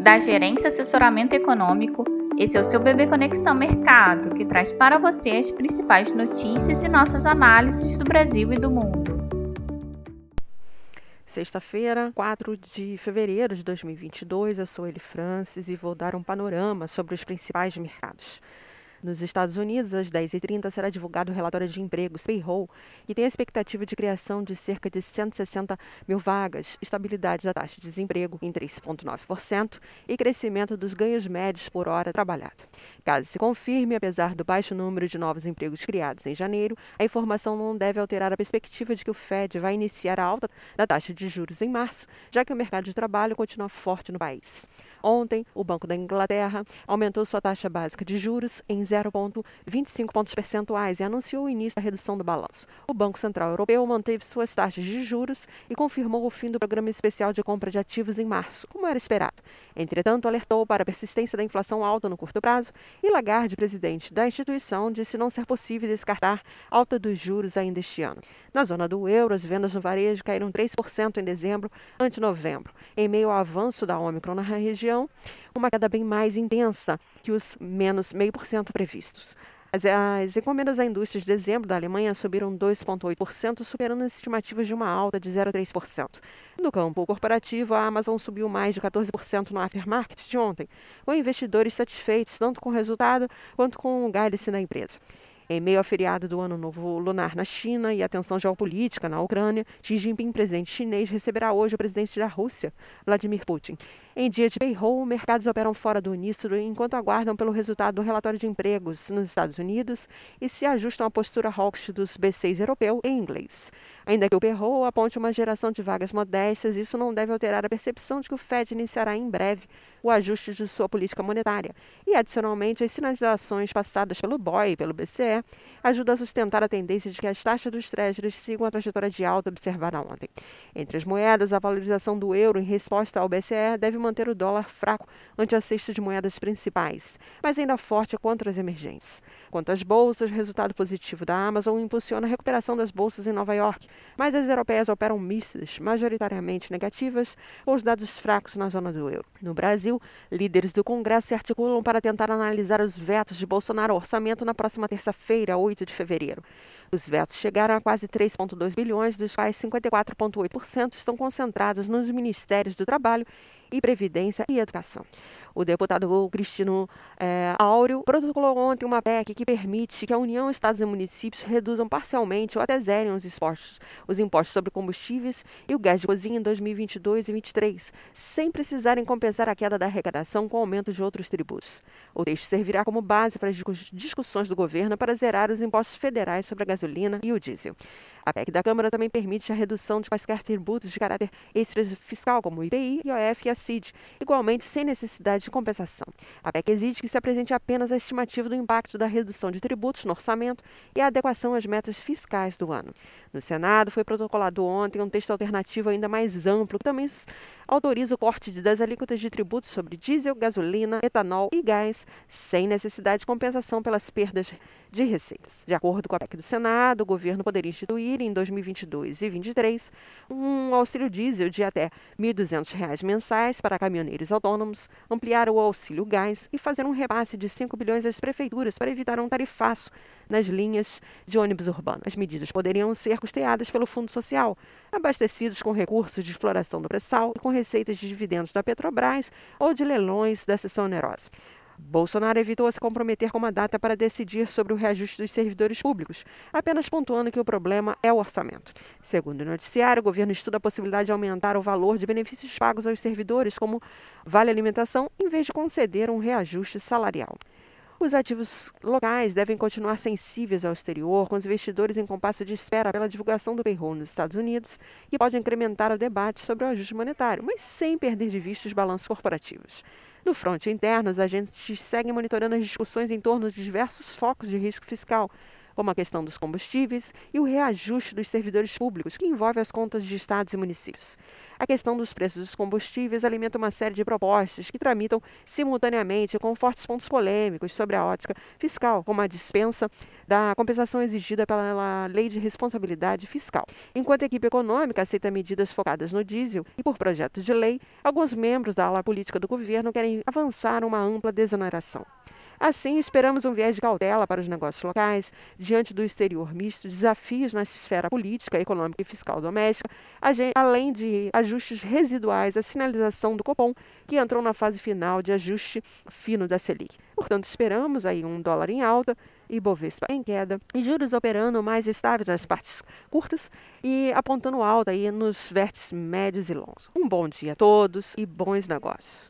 da Gerência Assessoramento Econômico. Esse é o seu Bebê Conexão Mercado, que traz para você as principais notícias e nossas análises do Brasil e do mundo. Sexta-feira, 4 de fevereiro de 2022, eu sou Eli Francis e vou dar um panorama sobre os principais mercados. Nos Estados Unidos, às 10h30, será divulgado o relatório de empregos, payroll, que tem a expectativa de criação de cerca de 160 mil vagas, estabilidade da taxa de desemprego em 3,9% e crescimento dos ganhos médios por hora trabalhada. Caso se confirme, apesar do baixo número de novos empregos criados em janeiro, a informação não deve alterar a perspectiva de que o Fed vai iniciar a alta da taxa de juros em março, já que o mercado de trabalho continua forte no país. Ontem, o Banco da Inglaterra aumentou sua taxa básica de juros em 0,25 pontos percentuais e anunciou o início da redução do balanço. O Banco Central Europeu manteve suas taxas de juros e confirmou o fim do programa especial de compra de ativos em março, como era esperado. Entretanto, alertou para a persistência da inflação alta no curto prazo e Lagarde, presidente da instituição, disse não ser possível descartar alta dos juros ainda este ano. Na zona do euro, as vendas no varejo caíram 3% em dezembro ante novembro, em meio ao avanço da Omicron na região, uma queda bem mais intensa que os menos 0,5% previstos. As, as, encomendas à indústria de dezembro da Alemanha subiram 2,8%, superando as estimativas de uma alta de 0,3%. No campo corporativo, a Amazon subiu mais de 14% no aftermarket de ontem, com investidores satisfeitos tanto com o resultado quanto com o guidance da empresa. Em meio ao feriado do Ano Novo Lunar na China e a tensão geopolítica na Ucrânia, Xi Jinping, presidente chinês, receberá hoje o presidente da Rússia, Vladimir Putin. Em dia de payroll, mercados operam fora do uníssono enquanto aguardam pelo resultado do relatório de empregos nos Estados Unidos e se ajustam à postura hawkish dos B6 europeu em inglês. Ainda que o payroll aponte uma geração de vagas modestas, isso não deve alterar a percepção de que o Fed iniciará em breve o ajuste de sua política monetária. E, adicionalmente, as sinalizações passadas pelo BOE e pelo BCE ajudam a sustentar a tendência de que as taxas dos treasuries sigam a trajetória de alta observada ontem. Entre as moedas, a valorização do euro em resposta ao BCE deve manter o dólar fraco ante a cesta de moedas principais, mas ainda forte contra as emergentes. Quanto às bolsas, resultado positivo da Amazon impulsiona a recuperação das bolsas em Nova York, mas as europeias operam mistas, majoritariamente negativas, com os dados fracos na zona do euro. No Brasil, líderes do Congresso se articulam para tentar analisar os vetos de Bolsonaro ao orçamento na próxima terça-feira, 8 de fevereiro. Os vetos chegaram a quase 3,2 bilhões, dos quais 54,8% estão concentrados nos ministérios do Trabalho e Previdência e Educação. O deputado Cristino é, Áureo protocolou ontem uma PEC que permite que a União, Estados e municípios reduzam parcialmente ou até zerem os impostos, os impostos sobre combustíveis e o gás de cozinha em 2022 e 2023, sem precisarem compensar a queda da arrecadação com aumento de outros tributos. O texto servirá como base para as discussões do governo para zerar os impostos federais sobre a gasolina e o diesel. A PEC da Câmara também permite a redução de quaisquer tributos de caráter extra-fiscal, como o IPI, IOF e a CID, igualmente sem necessidade de compensação. A PEC exige que se apresente apenas a estimativa do impacto da redução de tributos no orçamento e a adequação às metas fiscais do ano. No Senado, foi protocolado ontem um texto alternativo ainda mais amplo, que também autoriza o corte das alíquotas de tributos sobre diesel, gasolina, etanol e gás, sem necessidade de compensação pelas perdas de receitas. De acordo com a PEC do Senado, o governo poderia instituir em 2022 e 2023 um auxílio diesel de até R$ 1.200 mensais para caminhoneiros autônomos, ampliar o auxílio gás e fazer um repasse de 5 bilhões às prefeituras para evitar um tarifaço nas linhas de ônibus urbanos. As medidas poderiam ser custeadas pelo Fundo Social, abastecidos com recursos de exploração do pré-sal e com receitas de dividendos da Petrobras ou de leilões da seção onerosa. Bolsonaro evitou se comprometer com uma data para decidir sobre o reajuste dos servidores públicos, apenas pontuando que o problema é o orçamento. Segundo o noticiário, o governo estuda a possibilidade de aumentar o valor de benefícios pagos aos servidores, como vale alimentação, em vez de conceder um reajuste salarial. Os ativos locais devem continuar sensíveis ao exterior, com os investidores em compasso de espera pela divulgação do payroll nos Estados Unidos, que pode incrementar o debate sobre o ajuste monetário, mas sem perder de vista os balanços corporativos. No fronte interno, os agentes seguem monitorando as discussões em torno de diversos focos de risco fiscal, como a questão dos combustíveis e o reajuste dos servidores públicos, que envolve as contas de estados e municípios. A questão dos preços dos combustíveis alimenta uma série de propostas que tramitam simultaneamente com fortes pontos polêmicos sobre a ótica fiscal, como a dispensa da compensação exigida pela Lei de Responsabilidade Fiscal. Enquanto a equipe econômica aceita medidas focadas no diesel e por projetos de lei, alguns membros da ala política do governo querem avançar uma ampla desoneração. Assim, esperamos um viés de cautela para os negócios locais, diante do exterior misto, desafios na esfera política, econômica e fiscal doméstica, além de ajustes residuais à sinalização do Copom, que entrou na fase final de ajuste fino da Selic. Portanto, esperamos aí um dólar em alta, e Bovespa em queda, e juros operando mais estáveis nas partes curtas e apontando alta aí nos vértices médios e longos. Um bom dia a todos e bons negócios.